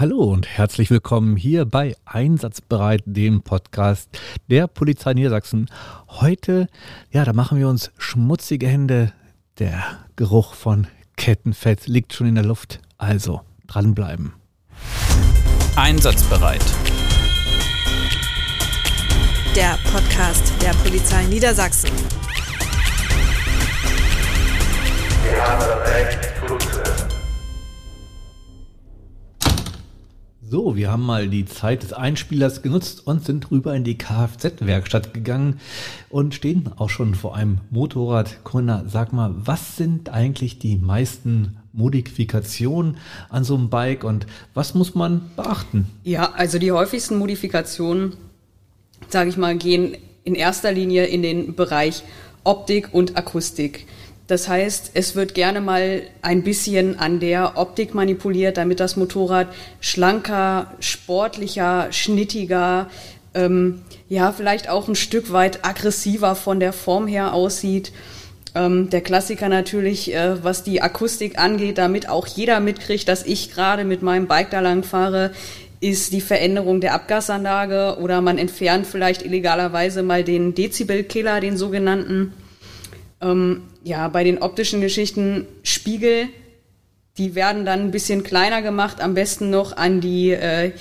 Hallo und herzlich willkommen hier bei Einsatzbereit, dem Podcast der Polizei Niedersachsen. Heute, ja, da machen wir uns schmutzige Hände. Der Geruch von Kettenfett liegt schon in der Luft. Also dranbleiben. Einsatzbereit. Der Podcast der Polizei Niedersachsen. Wir haben das Recht zuzuhören. So, wir haben mal die Zeit des Einspielers genutzt und sind rüber in die Kfz-Werkstatt gegangen und stehen auch schon vor einem Motorrad. Corinna, sag mal, was sind eigentlich die meisten Modifikationen an so einem Bike und was muss man beachten? Ja, also die häufigsten Modifikationen, sage ich mal, gehen in erster Linie in den Bereich Optik und Akustik. Das heißt, es wird gerne mal ein bisschen an der Optik manipuliert, damit das Motorrad schlanker, sportlicher, schnittiger, ähm, ja, vielleicht auch ein Stück weit aggressiver von der Form her aussieht. Ähm, der Klassiker natürlich, äh, was die Akustik angeht, damit auch jeder mitkriegt, dass ich gerade mit meinem Bike da lang fahre, ist die Veränderung der Abgasanlage oder man entfernt vielleicht illegalerweise mal den Dezibelkiller, den sogenannten. Ähm, ja, bei den optischen Geschichten Spiegel, die werden dann ein bisschen kleiner gemacht, am besten noch an die äh,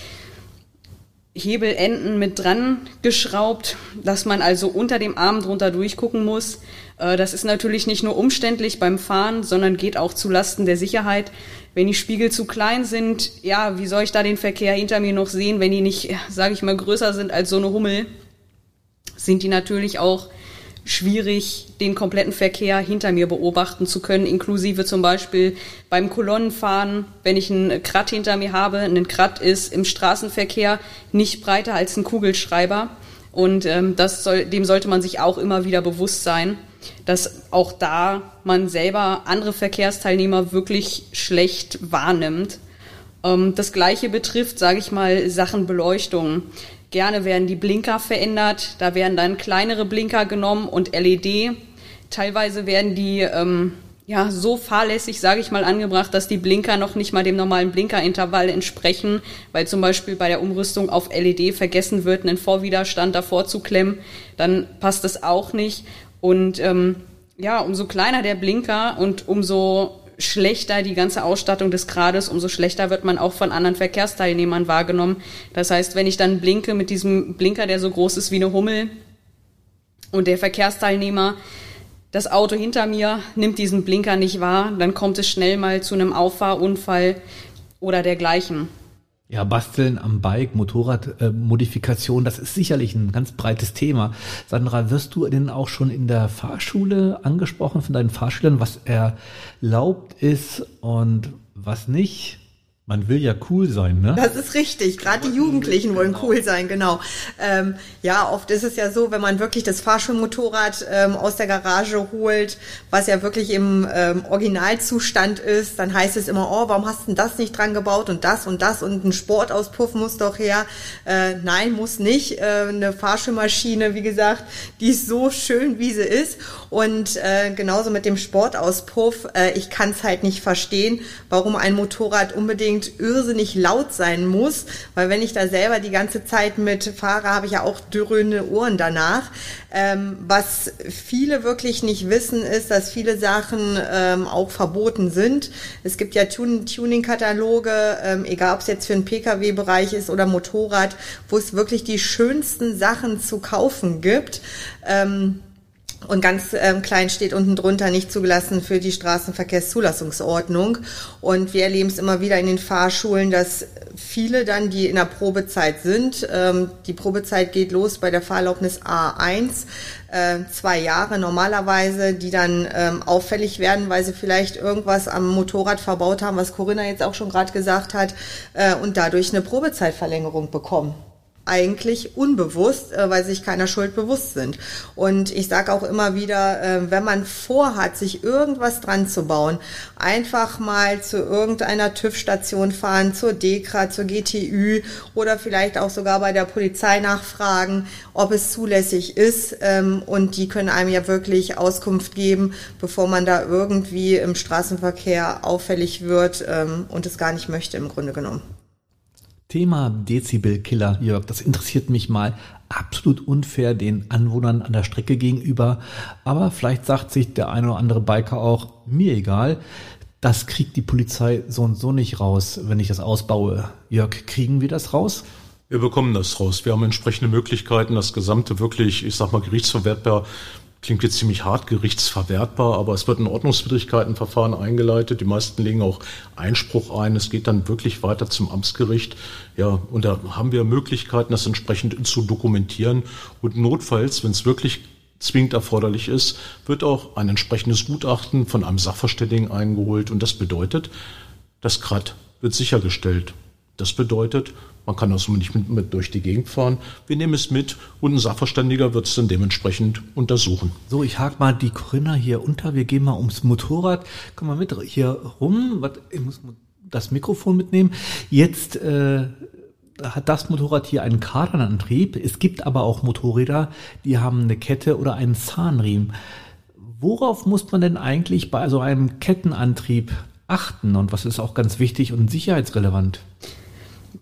Hebelenden mit dran geschraubt, dass man also unter dem Arm drunter durchgucken muss. Äh, das ist natürlich nicht nur umständlich beim Fahren, sondern geht auch zu Lasten der Sicherheit. Wenn die Spiegel zu klein sind, ja, wie soll ich da den Verkehr hinter mir noch sehen, wenn die nicht, sage ich mal, größer sind als so eine Hummel, sind die natürlich auch schwierig, den kompletten Verkehr hinter mir beobachten zu können, inklusive zum Beispiel beim Kolonnenfahren, wenn ich einen Krat hinter mir habe. Ein Krat ist im Straßenverkehr nicht breiter als ein Kugelschreiber. Und ähm, das soll, dem sollte man sich auch immer wieder bewusst sein, dass auch da man selber andere Verkehrsteilnehmer wirklich schlecht wahrnimmt. Ähm, das gleiche betrifft, sage ich mal, Sachen Beleuchtung. Gerne werden die Blinker verändert. Da werden dann kleinere Blinker genommen und LED. Teilweise werden die ähm, ja so fahrlässig, sage ich mal, angebracht, dass die Blinker noch nicht mal dem normalen Blinkerintervall entsprechen, weil zum Beispiel bei der Umrüstung auf LED vergessen wird, einen Vorwiderstand davor zu klemmen. Dann passt das auch nicht. Und ähm, ja, umso kleiner der Blinker und umso schlechter die ganze Ausstattung des Grades, umso schlechter wird man auch von anderen Verkehrsteilnehmern wahrgenommen. Das heißt, wenn ich dann blinke mit diesem Blinker, der so groß ist wie eine Hummel, und der Verkehrsteilnehmer, das Auto hinter mir nimmt diesen Blinker nicht wahr, dann kommt es schnell mal zu einem Auffahrunfall oder dergleichen. Ja, Basteln am Bike, Motorradmodifikation, äh, das ist sicherlich ein ganz breites Thema. Sandra, wirst du denn auch schon in der Fahrschule angesprochen von deinen Fahrschülern, was erlaubt ist und was nicht? Man will ja cool sein, ne? Das ist richtig. Gerade die Jugendlichen wollen genau. cool sein, genau. Ähm, ja, oft ist es ja so, wenn man wirklich das Fahrschulmotorrad ähm, aus der Garage holt, was ja wirklich im ähm, Originalzustand ist, dann heißt es immer, oh, warum hast du denn das nicht dran gebaut und das und das und ein Sportauspuff muss doch her. Äh, nein, muss nicht. Äh, eine Fahrschulmaschine, wie gesagt, die ist so schön, wie sie ist. Und äh, genauso mit dem Sportauspuff, äh, ich kann es halt nicht verstehen, warum ein Motorrad unbedingt unbedingt irrsinnig laut sein muss, weil wenn ich da selber die ganze Zeit mit fahre, habe ich ja auch dröhnende Ohren danach. Ähm, was viele wirklich nicht wissen, ist, dass viele Sachen ähm, auch verboten sind. Es gibt ja Tun Tuning-Kataloge, ähm, egal ob es jetzt für den Pkw-Bereich ist oder Motorrad, wo es wirklich die schönsten Sachen zu kaufen gibt. Ähm, und ganz ähm, klein steht unten drunter nicht zugelassen für die Straßenverkehrszulassungsordnung. Und wir erleben es immer wieder in den Fahrschulen, dass viele dann, die in der Probezeit sind, ähm, die Probezeit geht los bei der Fahrerlaubnis A1, äh, zwei Jahre normalerweise, die dann ähm, auffällig werden, weil sie vielleicht irgendwas am Motorrad verbaut haben, was Corinna jetzt auch schon gerade gesagt hat, äh, und dadurch eine Probezeitverlängerung bekommen eigentlich unbewusst, äh, weil sich keiner Schuld bewusst sind. Und ich sage auch immer wieder, äh, wenn man vorhat, sich irgendwas dran zu bauen, einfach mal zu irgendeiner TÜV-Station fahren, zur DEKRA, zur GTÜ oder vielleicht auch sogar bei der Polizei nachfragen, ob es zulässig ist. Ähm, und die können einem ja wirklich Auskunft geben, bevor man da irgendwie im Straßenverkehr auffällig wird ähm, und es gar nicht möchte im Grunde genommen. Thema Dezibelkiller, Jörg, das interessiert mich mal absolut unfair den Anwohnern an der Strecke gegenüber. Aber vielleicht sagt sich der eine oder andere Biker auch, mir egal, das kriegt die Polizei so und so nicht raus, wenn ich das ausbaue. Jörg, kriegen wir das raus? Wir bekommen das raus. Wir haben entsprechende Möglichkeiten, das Gesamte wirklich, ich sag mal, gerichtsverwertbar klingt jetzt ziemlich hart gerichtsverwertbar, aber es wird ein Ordnungswidrigkeitenverfahren eingeleitet. Die meisten legen auch Einspruch ein. Es geht dann wirklich weiter zum Amtsgericht. Ja, und da haben wir Möglichkeiten, das entsprechend zu dokumentieren. Und notfalls, wenn es wirklich zwingend erforderlich ist, wird auch ein entsprechendes Gutachten von einem Sachverständigen eingeholt. Und das bedeutet, das Krat wird sichergestellt. Das bedeutet, man kann also nicht mit, mit, durch die Gegend fahren. Wir nehmen es mit und ein Sachverständiger wird es dann dementsprechend untersuchen. So, ich hake mal die Corinna hier unter. Wir gehen mal ums Motorrad. Komm mal mit hier rum. Ich muss das Mikrofon mitnehmen. Jetzt äh, hat das Motorrad hier einen Kardanantrieb. Es gibt aber auch Motorräder, die haben eine Kette oder einen Zahnriemen. Worauf muss man denn eigentlich bei so einem Kettenantrieb achten und was ist auch ganz wichtig und sicherheitsrelevant?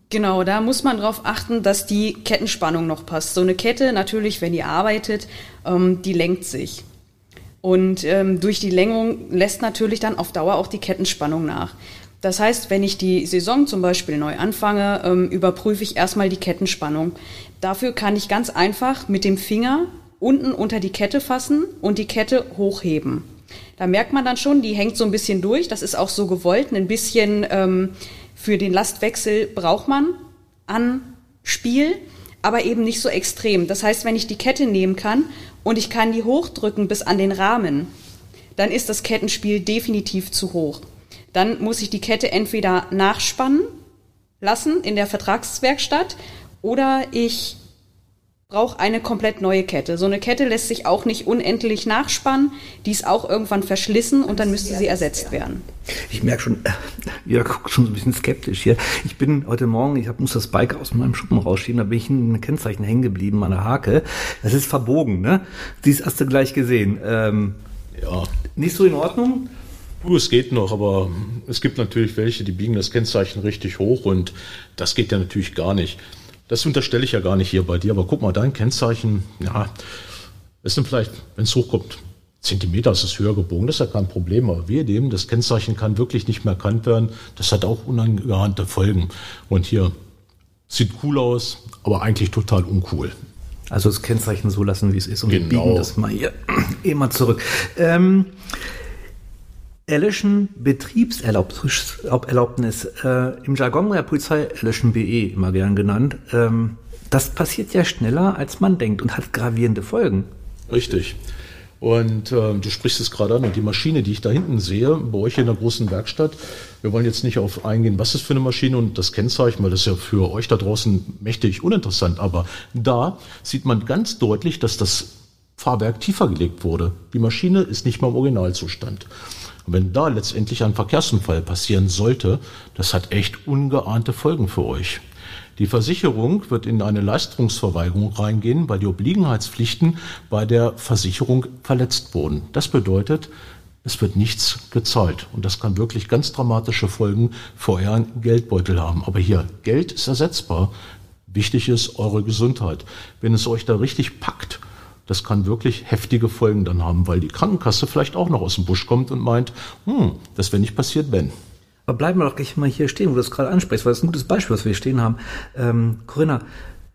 Genau, da muss man darauf achten, dass die Kettenspannung noch passt. So eine Kette, natürlich, wenn die arbeitet, ähm, die lenkt sich. Und ähm, durch die Längung lässt natürlich dann auf Dauer auch die Kettenspannung nach. Das heißt, wenn ich die Saison zum Beispiel neu anfange, ähm, überprüfe ich erstmal die Kettenspannung. Dafür kann ich ganz einfach mit dem Finger unten unter die Kette fassen und die Kette hochheben. Da merkt man dann schon, die hängt so ein bisschen durch. Das ist auch so gewollt, ein bisschen ähm, für den Lastwechsel braucht man an Spiel, aber eben nicht so extrem. Das heißt, wenn ich die Kette nehmen kann und ich kann die hochdrücken bis an den Rahmen, dann ist das Kettenspiel definitiv zu hoch. Dann muss ich die Kette entweder nachspannen lassen in der Vertragswerkstatt oder ich brauche eine komplett neue Kette. So eine Kette lässt sich auch nicht unendlich nachspannen. Die ist auch irgendwann verschlissen und dann müsste sie ersetzt werden. Ich merke schon, äh, ihr guckt schon so ein bisschen skeptisch hier. Ich bin heute Morgen, ich hab, muss das Bike aus meinem Schuppen rausschieben, da bin ich in einem Kennzeichen hängen geblieben an der Hake. Das ist verbogen, ne? Dies hast du gleich gesehen. Ähm, ja. Nicht so in Ordnung? Du, es geht noch, aber es gibt natürlich welche, die biegen das Kennzeichen richtig hoch und das geht ja natürlich gar nicht. Das unterstelle ich ja gar nicht hier bei dir, aber guck mal, dein Kennzeichen, ja, es sind vielleicht, wenn es hochkommt, Zentimeter ist es höher gebogen, das ist ja kein Problem, aber wir dem, das Kennzeichen kann wirklich nicht mehr erkannt werden, das hat auch unangeahnte Folgen. Und hier sieht cool aus, aber eigentlich total uncool. Also das Kennzeichen so lassen, wie es ist und genau. wir biegen das mal hier immer zurück. Ähm, Erlöschen Betriebserlaubnis, äh, im Jargon der Polizei Erlöschen BE immer gern genannt. Ähm, das passiert ja schneller, als man denkt und hat gravierende Folgen. Richtig. Und äh, du sprichst es gerade an und die Maschine, die ich da hinten sehe, bei euch in der großen Werkstatt, wir wollen jetzt nicht auf eingehen, was ist für eine Maschine und das Kennzeichen, weil das ist ja für euch da draußen mächtig uninteressant, aber da sieht man ganz deutlich, dass das Fahrwerk tiefer gelegt wurde. Die Maschine ist nicht mal im Originalzustand. Und wenn da letztendlich ein Verkehrsunfall passieren sollte, das hat echt ungeahnte Folgen für euch. Die Versicherung wird in eine Leistungsverweigerung reingehen, weil die Obliegenheitspflichten bei der Versicherung verletzt wurden. Das bedeutet, es wird nichts gezahlt. Und das kann wirklich ganz dramatische Folgen für euren Geldbeutel haben. Aber hier, Geld ist ersetzbar. Wichtig ist eure Gesundheit. Wenn es euch da richtig packt, das kann wirklich heftige Folgen dann haben, weil die Krankenkasse vielleicht auch noch aus dem Busch kommt und meint, hm, das wäre nicht passiert, wenn. Aber bleiben wir doch gleich mal hier stehen, wo du das gerade ansprichst, weil das ist ein gutes Beispiel, was wir hier stehen haben. Ähm, Corinna,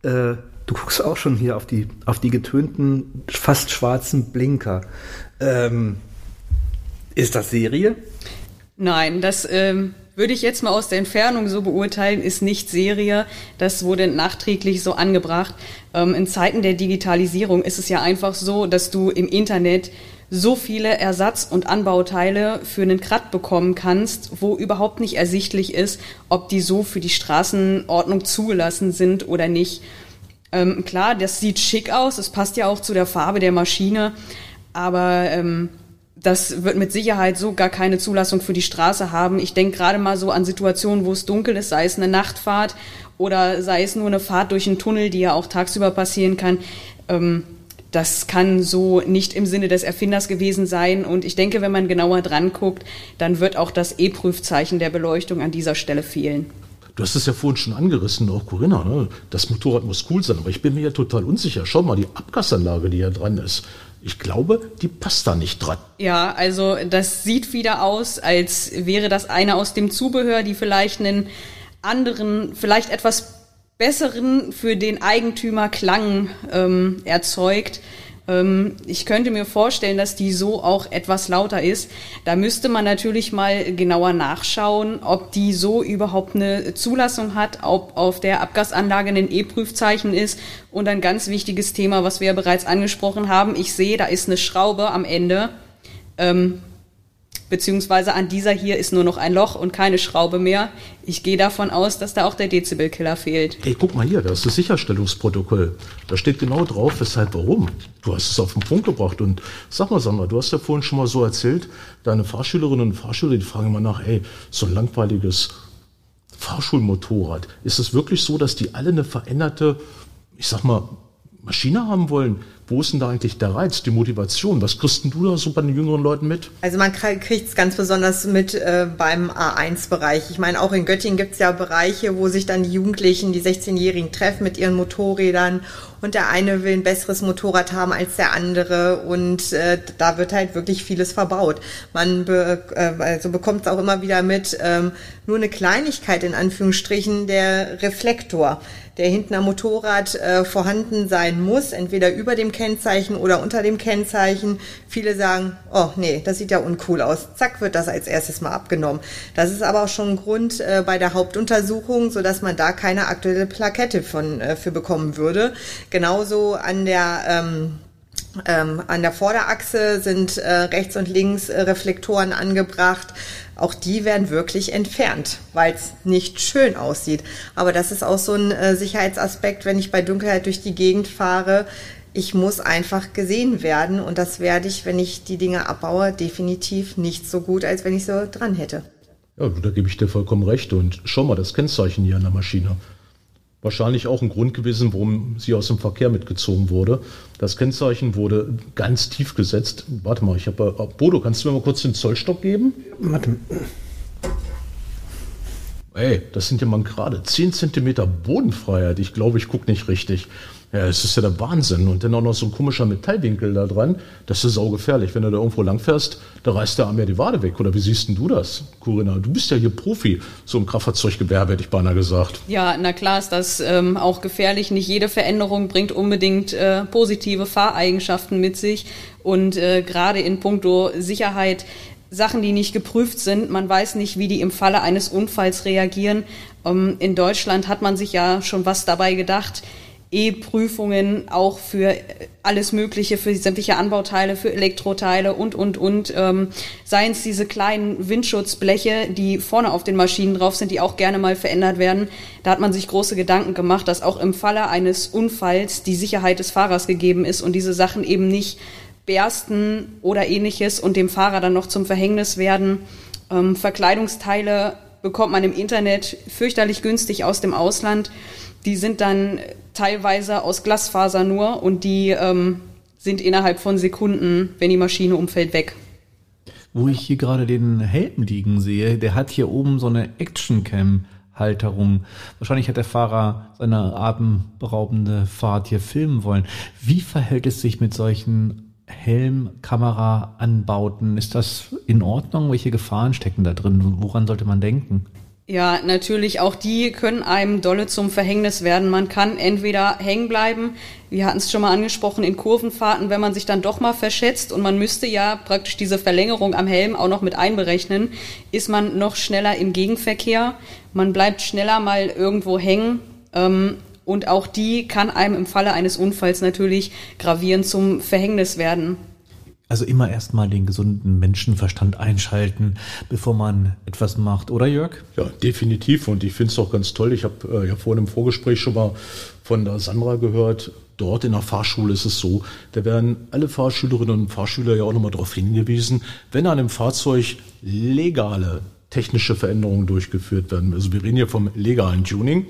äh, du guckst auch schon hier auf die, auf die getönten, fast schwarzen Blinker. Ähm, ist das Serie? Nein, das ähm, würde ich jetzt mal aus der Entfernung so beurteilen, ist nicht Serie. Das wurde nachträglich so angebracht. Ähm, in Zeiten der Digitalisierung ist es ja einfach so, dass du im Internet so viele Ersatz- und Anbauteile für einen Krat bekommen kannst, wo überhaupt nicht ersichtlich ist, ob die so für die Straßenordnung zugelassen sind oder nicht. Ähm, klar, das sieht schick aus, es passt ja auch zu der Farbe der Maschine, aber ähm, das wird mit Sicherheit so gar keine Zulassung für die Straße haben. Ich denke gerade mal so an Situationen, wo es dunkel ist, sei es eine Nachtfahrt oder sei es nur eine Fahrt durch einen Tunnel, die ja auch tagsüber passieren kann. Ähm, das kann so nicht im Sinne des Erfinders gewesen sein. Und ich denke, wenn man genauer dran guckt, dann wird auch das E-Prüfzeichen der Beleuchtung an dieser Stelle fehlen. du hast es ja vorhin schon angerissen, auch Corinna, ne? das Motorrad muss cool sein, aber ich bin mir ja total unsicher. Schau mal, die Abgasanlage, die hier dran ist. Ich glaube, die passt da nicht dran. Ja, also das sieht wieder aus, als wäre das eine aus dem Zubehör, die vielleicht einen anderen, vielleicht etwas besseren für den Eigentümer Klang ähm, erzeugt. Ähm, ich könnte mir vorstellen, dass die so auch etwas lauter ist. Da müsste man natürlich mal genauer nachschauen, ob die so überhaupt eine Zulassung hat, ob auf der Abgasanlage ein E-Prüfzeichen ist. Und ein ganz wichtiges Thema, was wir ja bereits angesprochen haben. Ich sehe, da ist eine Schraube am Ende. Ähm, beziehungsweise an dieser hier ist nur noch ein Loch und keine Schraube mehr. Ich gehe davon aus, dass da auch der Dezibelkiller fehlt. Ey, guck mal hier, das ist das Sicherstellungsprotokoll. Da steht genau drauf, weshalb, warum. Du hast es auf den Punkt gebracht. Und sag mal, Sandra, du hast ja vorhin schon mal so erzählt, deine Fahrschülerinnen und Fahrschüler, die fragen immer nach, ey, so ein langweiliges Fahrschulmotorrad. Ist es wirklich so, dass die alle eine veränderte, ich sag mal, Maschine haben wollen? Wo ist denn da eigentlich der Reiz, die Motivation? Was kriegst du da so bei den jüngeren Leuten mit? Also man kriegt es ganz besonders mit äh, beim A1-Bereich. Ich meine, auch in Göttingen gibt es ja Bereiche, wo sich dann die Jugendlichen, die 16-Jährigen treffen mit ihren Motorrädern und der eine will ein besseres Motorrad haben als der andere und äh, da wird halt wirklich vieles verbaut. Man be, äh, also bekommt es auch immer wieder mit, ähm, nur eine Kleinigkeit in Anführungsstrichen, der Reflektor der hinten am Motorrad äh, vorhanden sein muss, entweder über dem Kennzeichen oder unter dem Kennzeichen. Viele sagen, oh nee, das sieht ja uncool aus. Zack, wird das als erstes mal abgenommen. Das ist aber auch schon ein Grund äh, bei der Hauptuntersuchung, so dass man da keine aktuelle Plakette von, äh, für bekommen würde. Genauso an der ähm, ähm, an der Vorderachse sind äh, rechts und links äh, Reflektoren angebracht. Auch die werden wirklich entfernt, weil es nicht schön aussieht. Aber das ist auch so ein äh, Sicherheitsaspekt, wenn ich bei Dunkelheit durch die Gegend fahre. Ich muss einfach gesehen werden und das werde ich, wenn ich die Dinge abbaue, definitiv nicht so gut, als wenn ich so dran hätte. Ja, da gebe ich dir vollkommen recht. Und schau mal, das Kennzeichen hier an der Maschine wahrscheinlich auch ein Grund gewesen, warum sie aus dem Verkehr mitgezogen wurde. Das Kennzeichen wurde ganz tief gesetzt. Warte mal, ich habe. Äh, Bodo, kannst du mir mal kurz den Zollstock geben? Warte. Ey, das sind ja mal gerade 10 cm Bodenfreiheit. Ich glaube, ich gucke nicht richtig. Ja, es ist ja der Wahnsinn. Und dann auch noch so ein komischer Metallwinkel da dran. Das ist saugefährlich. Wenn du da irgendwo langfährst, da reißt der Arm ja die Wade weg. Oder wie siehst denn du das, Corinna? Du bist ja hier Profi. So im Kraftfahrzeuggewerbe hätte ich beinahe gesagt. Ja, na klar ist das ähm, auch gefährlich. Nicht jede Veränderung bringt unbedingt äh, positive Fahreigenschaften mit sich. Und äh, gerade in puncto Sicherheit Sachen, die nicht geprüft sind. Man weiß nicht, wie die im Falle eines Unfalls reagieren. Ähm, in Deutschland hat man sich ja schon was dabei gedacht. E-Prüfungen auch für alles Mögliche, für sämtliche Anbauteile, für Elektroteile und, und, und. Ähm, seien es diese kleinen Windschutzbleche, die vorne auf den Maschinen drauf sind, die auch gerne mal verändert werden. Da hat man sich große Gedanken gemacht, dass auch im Falle eines Unfalls die Sicherheit des Fahrers gegeben ist und diese Sachen eben nicht bersten oder ähnliches und dem Fahrer dann noch zum Verhängnis werden. Ähm, Verkleidungsteile bekommt man im Internet fürchterlich günstig aus dem Ausland. Die sind dann teilweise aus Glasfaser nur und die ähm, sind innerhalb von Sekunden, wenn die Maschine umfällt, weg. Wo ich hier gerade den Helm liegen sehe, der hat hier oben so eine Actioncam. Halterung. Wahrscheinlich hat der Fahrer seine atemberaubende Fahrt hier filmen wollen. Wie verhält es sich mit solchen Helmkamera-Anbauten? Ist das in Ordnung? Welche Gefahren stecken da drin? Woran sollte man denken? Ja, natürlich, auch die können einem dolle zum Verhängnis werden. Man kann entweder hängen bleiben, wir hatten es schon mal angesprochen, in Kurvenfahrten, wenn man sich dann doch mal verschätzt und man müsste ja praktisch diese Verlängerung am Helm auch noch mit einberechnen, ist man noch schneller im Gegenverkehr, man bleibt schneller mal irgendwo hängen. Ähm, und auch die kann einem im Falle eines Unfalls natürlich gravierend zum Verhängnis werden. Also immer erstmal den gesunden Menschenverstand einschalten, bevor man etwas macht, oder Jörg? Ja, definitiv. Und ich finde es auch ganz toll. Ich habe äh, ja vorhin im Vorgespräch schon mal von der Sandra gehört. Dort in der Fahrschule ist es so, da werden alle Fahrschülerinnen und Fahrschüler ja auch nochmal darauf hingewiesen, wenn an einem Fahrzeug legale technische Veränderungen durchgeführt werden. Also wir reden hier vom legalen Tuning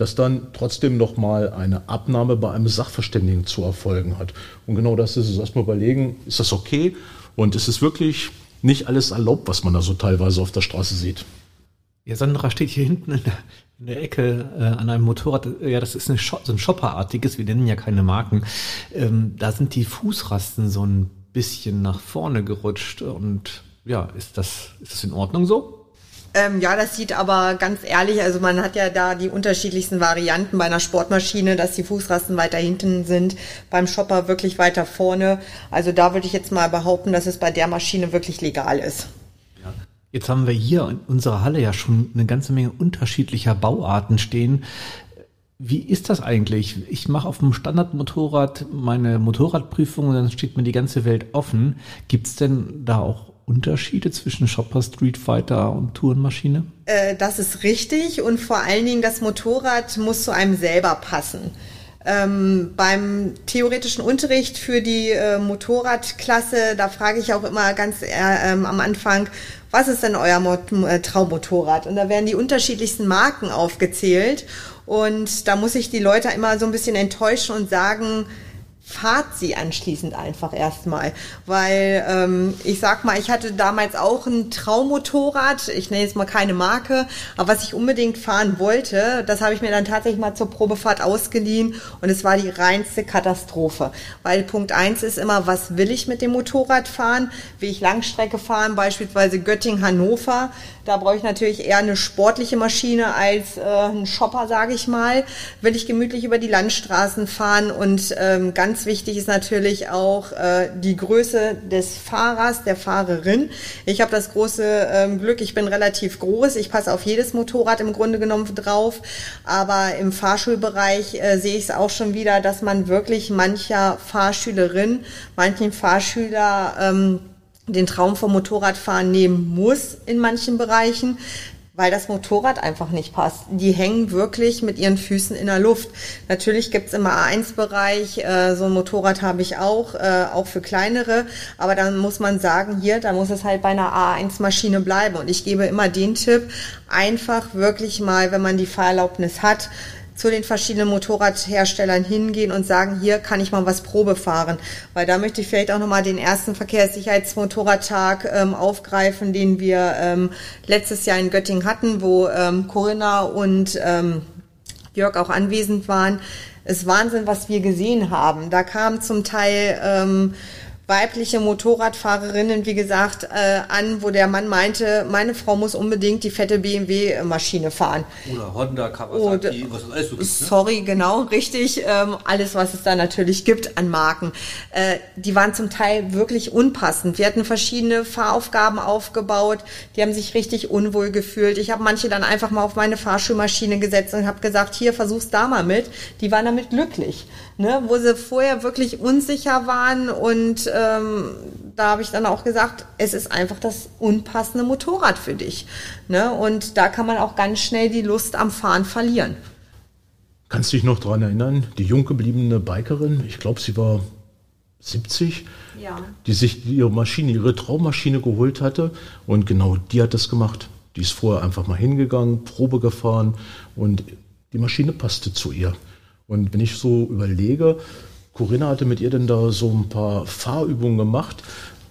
dass dann trotzdem nochmal eine Abnahme bei einem Sachverständigen zu erfolgen hat. Und genau das ist es. Erstmal überlegen, ist das okay? Und ist es wirklich nicht alles erlaubt, was man da so teilweise auf der Straße sieht? Ja, Sandra steht hier hinten in der, in der Ecke äh, an einem Motorrad, ja, das ist eine Shop, so ein Shopperartiges, wir nennen ja keine Marken. Ähm, da sind die Fußrasten so ein bisschen nach vorne gerutscht und ja, ist das, ist das in Ordnung so? Ähm, ja, das sieht aber ganz ehrlich, also man hat ja da die unterschiedlichsten Varianten bei einer Sportmaschine, dass die Fußrasten weiter hinten sind, beim Shopper wirklich weiter vorne. Also da würde ich jetzt mal behaupten, dass es bei der Maschine wirklich legal ist. Ja. Jetzt haben wir hier in unserer Halle ja schon eine ganze Menge unterschiedlicher Bauarten stehen. Wie ist das eigentlich? Ich mache auf dem Standardmotorrad meine Motorradprüfung und dann steht mir die ganze Welt offen. Gibt es denn da auch Unterschiede zwischen Shopper, Street Fighter und Tourenmaschine? Äh, das ist richtig und vor allen Dingen das Motorrad muss zu einem selber passen. Ähm, beim theoretischen Unterricht für die äh, Motorradklasse, da frage ich auch immer ganz äh, ähm, am Anfang, was ist denn euer Mot äh, Traummotorrad? Und da werden die unterschiedlichsten Marken aufgezählt. Und da muss ich die Leute immer so ein bisschen enttäuschen und sagen, fahrt sie anschließend einfach erstmal. Weil ähm, ich sag mal, ich hatte damals auch ein Traummotorrad, ich nenne jetzt mal keine Marke, aber was ich unbedingt fahren wollte, das habe ich mir dann tatsächlich mal zur Probefahrt ausgeliehen und es war die reinste Katastrophe. Weil Punkt eins ist immer, was will ich mit dem Motorrad fahren? Will ich Langstrecke fahren, beispielsweise Göttingen-Hannover? Da brauche ich natürlich eher eine sportliche Maschine als äh, ein Shopper, sage ich mal. Will ich gemütlich über die Landstraßen fahren und ähm, ganz wichtig ist natürlich auch äh, die Größe des Fahrers, der Fahrerin. Ich habe das große ähm, Glück, ich bin relativ groß, ich passe auf jedes Motorrad im Grunde genommen drauf, aber im Fahrschulbereich äh, sehe ich es auch schon wieder, dass man wirklich mancher Fahrschülerin, manchen Fahrschüler ähm, den Traum vom Motorradfahren nehmen muss in manchen Bereichen, weil das Motorrad einfach nicht passt. Die hängen wirklich mit ihren Füßen in der Luft. Natürlich gibt's im A1-Bereich, äh, so ein Motorrad habe ich auch, äh, auch für kleinere, aber dann muss man sagen, hier, da muss es halt bei einer A1-Maschine bleiben. Und ich gebe immer den Tipp, einfach wirklich mal, wenn man die Fahrerlaubnis hat, zu den verschiedenen Motorradherstellern hingehen und sagen, hier kann ich mal was Probe fahren. Weil da möchte ich vielleicht auch nochmal den ersten Verkehrssicherheitsmotorradtag ähm, aufgreifen, den wir ähm, letztes Jahr in Göttingen hatten, wo ähm, Corinna und ähm, Jörg auch anwesend waren. Es Wahnsinn, was wir gesehen haben. Da kam zum Teil ähm, weibliche Motorradfahrerinnen, wie gesagt, äh, an, wo der Mann meinte, meine Frau muss unbedingt die fette BMW-Maschine fahren. Oder Honda, Kawasaki, Oder, was es alles so gibt. Ne? Sorry, genau, richtig. Ähm, alles, was es da natürlich gibt an Marken. Äh, die waren zum Teil wirklich unpassend. Wir hatten verschiedene Fahraufgaben aufgebaut. Die haben sich richtig unwohl gefühlt. Ich habe manche dann einfach mal auf meine Fahrschulmaschine gesetzt und habe gesagt, hier, versuch's da mal mit. Die waren damit glücklich ne, wo sie vorher wirklich unsicher waren und ähm, da habe ich dann auch gesagt, es ist einfach das unpassende Motorrad für dich. Ne? Und da kann man auch ganz schnell die Lust am Fahren verlieren. Kannst du dich noch daran erinnern, die jung gebliebene Bikerin, ich glaube, sie war 70, ja. die sich ihre Maschine, ihre Traummaschine geholt hatte und genau die hat das gemacht. Die ist vorher einfach mal hingegangen, Probe gefahren und die Maschine passte zu ihr. Und wenn ich so überlege, Corinna hatte mit ihr denn da so ein paar Fahrübungen gemacht.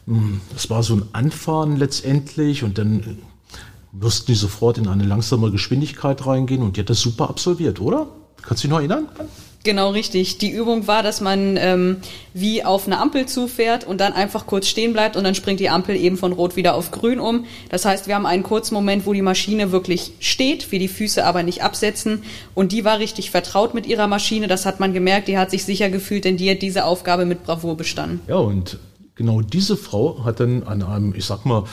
Hm, das war so ein Anfahren letztendlich und dann mussten die sofort in eine langsame Geschwindigkeit reingehen und die hat das super absolviert, oder? Kannst du dich noch erinnern? Genau richtig. Die Übung war, dass man ähm, wie auf eine Ampel zufährt und dann einfach kurz stehen bleibt und dann springt die Ampel eben von Rot wieder auf Grün um. Das heißt, wir haben einen kurzen Moment, wo die Maschine wirklich steht, wir die Füße aber nicht absetzen. Und die war richtig vertraut mit ihrer Maschine. Das hat man gemerkt. Die hat sich sicher gefühlt, denn die hat diese Aufgabe mit Bravour bestanden. Ja, und genau diese Frau hat dann an einem, ich sag mal,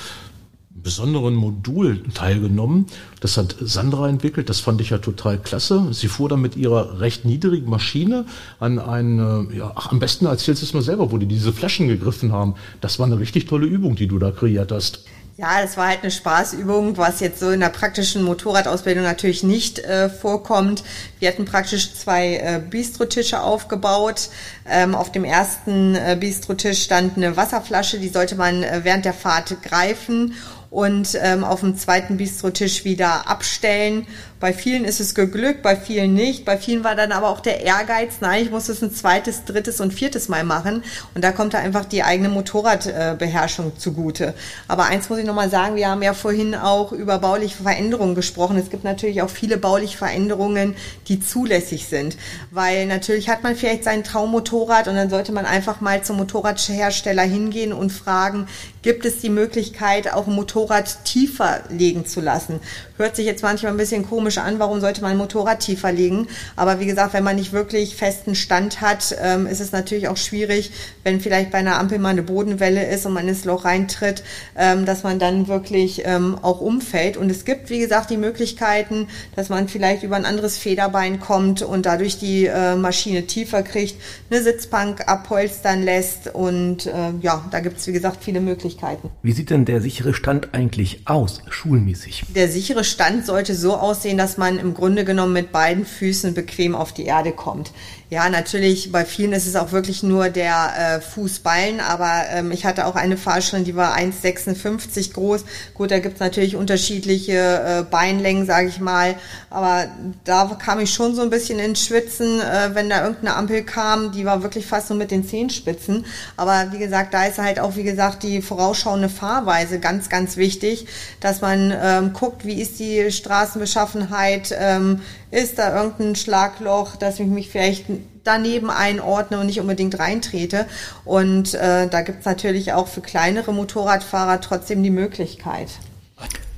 besonderen Modul teilgenommen. Das hat Sandra entwickelt. Das fand ich ja total klasse. Sie fuhr dann mit ihrer recht niedrigen Maschine an eine, ja, ach, am besten erzählst du es mal selber, wo die diese Flaschen gegriffen haben. Das war eine richtig tolle Übung, die du da kreiert hast. Ja, das war halt eine Spaßübung, was jetzt so in der praktischen Motorradausbildung natürlich nicht äh, vorkommt. Wir hatten praktisch zwei äh, Bistrotische aufgebaut. Ähm, auf dem ersten äh, Bistrotisch stand eine Wasserflasche, die sollte man äh, während der Fahrt greifen und ähm, auf dem zweiten Bistrotisch wieder abstellen, Bei vielen ist es geglückt, bei vielen nicht. Bei vielen war dann aber auch der Ehrgeiz, nein, ich muss es ein zweites, drittes und viertes Mal machen. Und da kommt da einfach die eigene Motorradbeherrschung zugute. Aber eins muss ich nochmal sagen, wir haben ja vorhin auch über bauliche Veränderungen gesprochen. Es gibt natürlich auch viele bauliche Veränderungen, die zulässig sind. Weil natürlich hat man vielleicht sein Traummotorrad und dann sollte man einfach mal zum Motorradhersteller hingehen und fragen, gibt es die Möglichkeit, auch ein Motorrad tiefer legen zu lassen. Hört sich jetzt manchmal ein bisschen komisch an, warum sollte man ein Motorrad tiefer legen? Aber wie gesagt, wenn man nicht wirklich festen Stand hat, ähm, ist es natürlich auch schwierig, wenn vielleicht bei einer Ampel mal eine Bodenwelle ist und man ins Loch reintritt, ähm, dass man dann wirklich ähm, auch umfällt. Und es gibt, wie gesagt, die Möglichkeiten, dass man vielleicht über ein anderes Federbein kommt und dadurch die äh, Maschine tiefer kriegt, eine Sitzbank abpolstern lässt und äh, ja, da gibt es, wie gesagt, viele Möglichkeiten. Möglichkeiten. Wie sieht denn der sichere Stand eigentlich aus, schulmäßig? Der sichere Stand sollte so aussehen, dass man im Grunde genommen mit beiden Füßen bequem auf die Erde kommt. Ja, natürlich, bei vielen ist es auch wirklich nur der äh, Fußballen, aber ähm, ich hatte auch eine Fahrscherin, die war 1,56 groß. Gut, da gibt's natürlich unterschiedliche äh, Beinlängen, sage ich mal, aber da kam ich schon so ein bisschen ins Schwitzen, äh, wenn da irgendeine Ampel kam, die war wirklich fast nur mit den Zehenspitzen. Aber wie gesagt, da ist halt auch, wie gesagt, die vorausschauende Fahrweise ganz, ganz wichtig, dass man ähm, guckt, wie ist die Straßenbeschaffenheit, ähm, ist da irgendein Schlagloch, dass ich mich vielleicht daneben einordne und nicht unbedingt reintrete. Und äh, da gibt's natürlich auch für kleinere Motorradfahrer trotzdem die Möglichkeit.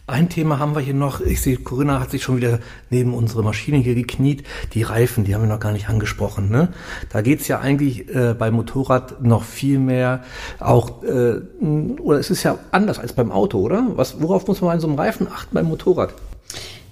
Ein Thema haben wir hier noch. Ich sehe, Corinna hat sich schon wieder neben unsere Maschine hier gekniet. Die Reifen, die haben wir noch gar nicht angesprochen. Ne? Da geht's ja eigentlich äh, beim Motorrad noch viel mehr auch, äh, oder es ist ja anders als beim Auto, oder? Was, worauf muss man bei so einem Reifen achten beim Motorrad?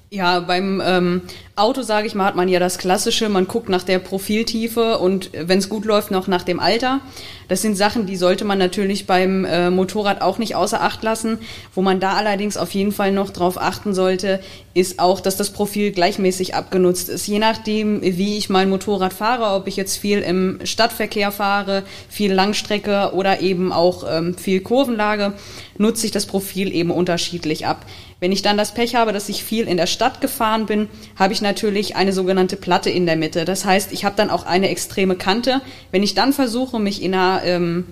Ja, beim ähm, Auto, sage ich mal, hat man ja das Klassische, man guckt nach der Profiltiefe und wenn es gut läuft, noch nach dem Alter. Das sind Sachen, die sollte man natürlich beim äh, Motorrad auch nicht außer Acht lassen. Wo man da allerdings auf jeden Fall noch drauf achten sollte, ist auch, dass das Profil gleichmäßig abgenutzt ist. Je nachdem, wie ich mein Motorrad fahre, ob ich jetzt viel im Stadtverkehr fahre, viel Langstrecke oder eben auch ähm, viel Kurvenlage, nutze ich das Profil eben unterschiedlich ab. Wenn ich dann das Pech habe, dass ich viel in der Stadt gefahren bin, habe ich natürlich eine sogenannte Platte in der Mitte. Das heißt, ich habe dann auch eine extreme Kante. Wenn ich dann versuche, mich in einer, ähm,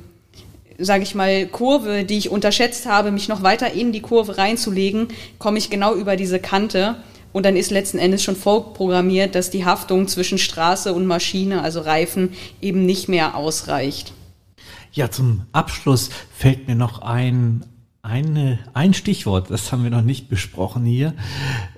sage ich mal, Kurve, die ich unterschätzt habe, mich noch weiter in die Kurve reinzulegen, komme ich genau über diese Kante. Und dann ist letzten Endes schon vorprogrammiert, dass die Haftung zwischen Straße und Maschine, also Reifen, eben nicht mehr ausreicht. Ja, zum Abschluss fällt mir noch ein, eine, ein Stichwort, das haben wir noch nicht besprochen hier.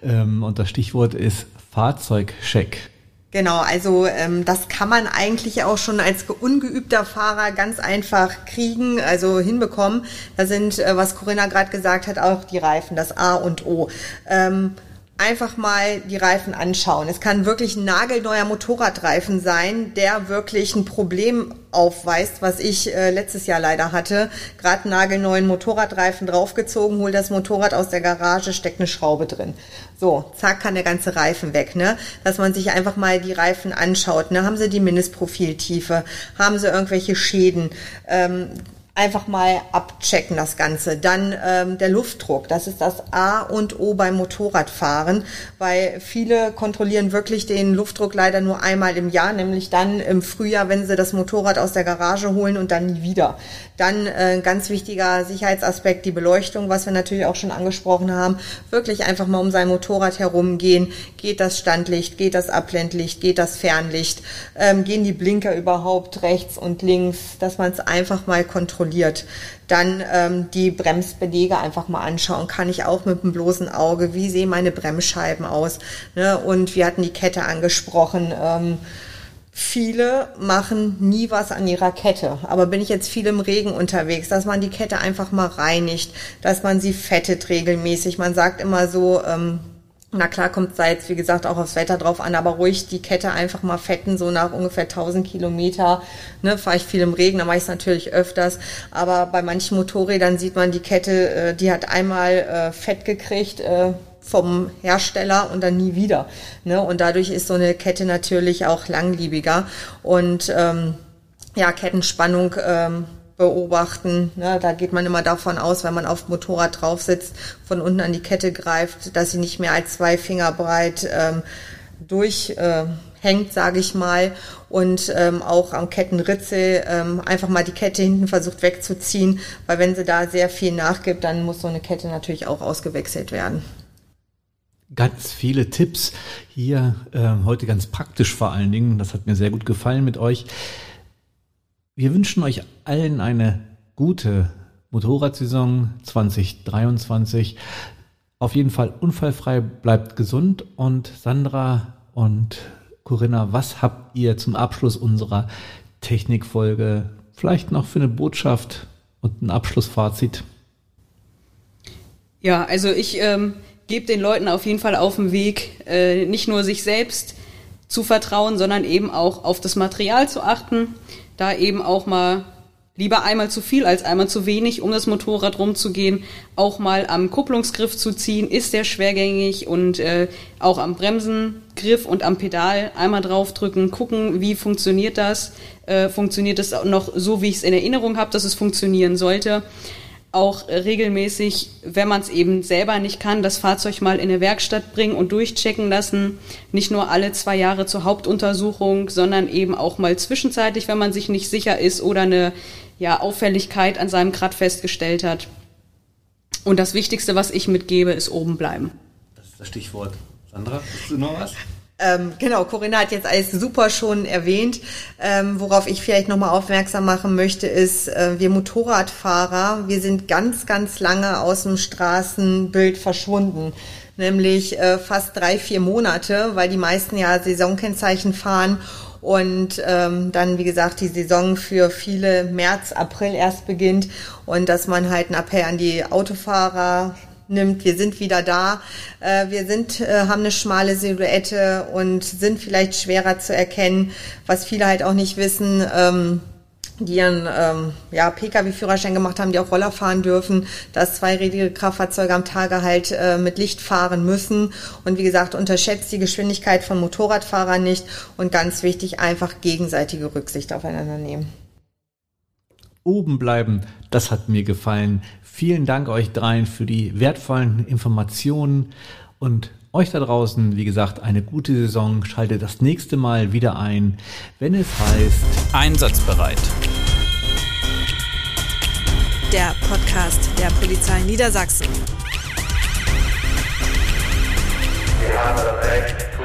Ähm, und das Stichwort ist Fahrzeugcheck. Genau, also ähm, das kann man eigentlich auch schon als ungeübter Fahrer ganz einfach kriegen, also hinbekommen. Da sind, äh, was Corinna gerade gesagt hat, auch die Reifen, das A und O. Ähm, einfach mal die Reifen anschauen. Es kann wirklich ein nagelneuer Motorradreifen sein, der wirklich ein Problem aufweist, was ich äh, letztes Jahr leider hatte. Gerade einen nagelneuen Motorradreifen draufgezogen, hol das Motorrad aus der Garage, steckt eine Schraube drin. So, zack, kann der ganze Reifen weg, ne? Dass man sich einfach mal die Reifen anschaut, ne? Haben sie die Mindestprofiltiefe? Haben sie irgendwelche Schäden? Ähm, einfach mal abchecken das Ganze. Dann ähm, der Luftdruck, das ist das A und O beim Motorradfahren, weil viele kontrollieren wirklich den Luftdruck leider nur einmal im Jahr, nämlich dann im Frühjahr, wenn sie das Motorrad aus der Garage holen und dann nie wieder. Dann äh, ganz wichtiger Sicherheitsaspekt, die Beleuchtung, was wir natürlich auch schon angesprochen haben. Wirklich einfach mal um sein Motorrad herumgehen. Geht das Standlicht, geht das Abblendlicht, geht das Fernlicht, ähm, gehen die Blinker überhaupt rechts und links, dass man es einfach mal kontrolliert. Dann ähm, die Bremsbelege einfach mal anschauen. Kann ich auch mit dem bloßen Auge, wie sehen meine Bremsscheiben aus? Ne? Und wir hatten die Kette angesprochen. Ähm, Viele machen nie was an ihrer Kette. Aber bin ich jetzt viel im Regen unterwegs, dass man die Kette einfach mal reinigt, dass man sie fettet regelmäßig. Man sagt immer so, ähm, na klar kommt da jetzt, wie gesagt, auch aufs Wetter drauf an, aber ruhig die Kette einfach mal fetten, so nach ungefähr 1000 Kilometer, ne, fahre ich viel im Regen, da mache ich es natürlich öfters, aber bei manchen Motorrädern sieht man, die Kette, äh, die hat einmal äh, Fett gekriegt, äh, vom Hersteller und dann nie wieder. Ne? Und dadurch ist so eine Kette natürlich auch langliebiger. Und ähm, ja, Kettenspannung ähm, beobachten. Ne? Da geht man immer davon aus, wenn man auf dem Motorrad drauf sitzt, von unten an die Kette greift, dass sie nicht mehr als zwei Finger breit ähm, durchhängt, äh, sage ich mal. Und ähm, auch am Kettenritze ähm, einfach mal die Kette hinten versucht wegzuziehen, weil wenn sie da sehr viel nachgibt, dann muss so eine Kette natürlich auch ausgewechselt werden. Ganz viele Tipps hier, äh, heute ganz praktisch vor allen Dingen. Das hat mir sehr gut gefallen mit euch. Wir wünschen euch allen eine gute Motorradsaison 2023. Auf jeden Fall unfallfrei, bleibt gesund und Sandra und Corinna, was habt ihr zum Abschluss unserer Technikfolge vielleicht noch für eine Botschaft und ein Abschlussfazit? Ja, also ich ähm, gebe den Leuten auf jeden Fall auf den Weg, äh, nicht nur sich selbst zu vertrauen, sondern eben auch auf das Material zu achten. Da eben auch mal lieber einmal zu viel als einmal zu wenig, um das Motorrad rumzugehen, auch mal am Kupplungsgriff zu ziehen, ist der schwergängig und äh, auch am Bremsengriff und am Pedal einmal draufdrücken, gucken, wie funktioniert das, äh, funktioniert es noch so, wie ich es in Erinnerung habe, dass es funktionieren sollte auch regelmäßig, wenn man es eben selber nicht kann, das Fahrzeug mal in eine Werkstatt bringen und durchchecken lassen. Nicht nur alle zwei Jahre zur Hauptuntersuchung, sondern eben auch mal zwischenzeitlich, wenn man sich nicht sicher ist oder eine ja, Auffälligkeit an seinem Grad festgestellt hat. Und das Wichtigste, was ich mitgebe, ist oben bleiben. Das ist das Stichwort. Sandra, hast du noch was? Ähm, genau, Corinna hat jetzt alles super schon erwähnt. Ähm, worauf ich vielleicht nochmal aufmerksam machen möchte, ist, äh, wir Motorradfahrer, wir sind ganz, ganz lange aus dem Straßenbild verschwunden. Nämlich äh, fast drei, vier Monate, weil die meisten ja Saisonkennzeichen fahren und ähm, dann, wie gesagt, die Saison für viele März, April erst beginnt und dass man halt einen Appell an die Autofahrer nimmt. Wir sind wieder da. Äh, wir sind, äh, haben eine schmale Silhouette und sind vielleicht schwerer zu erkennen, was viele halt auch nicht wissen. Ähm, die ihren ähm, ja, Pkw-Führerschein gemacht haben, die auch Roller fahren dürfen, dass zweirädige Kraftfahrzeuge am Tage halt äh, mit Licht fahren müssen. Und wie gesagt, unterschätzt die Geschwindigkeit von Motorradfahrern nicht und ganz wichtig, einfach gegenseitige Rücksicht aufeinander nehmen. Oben bleiben, das hat mir gefallen. Vielen Dank euch dreien für die wertvollen Informationen und euch da draußen, wie gesagt, eine gute Saison. Schaltet das nächste Mal wieder ein, wenn es heißt Einsatzbereit. Der Podcast der Polizei Niedersachsen. Wir haben das Recht.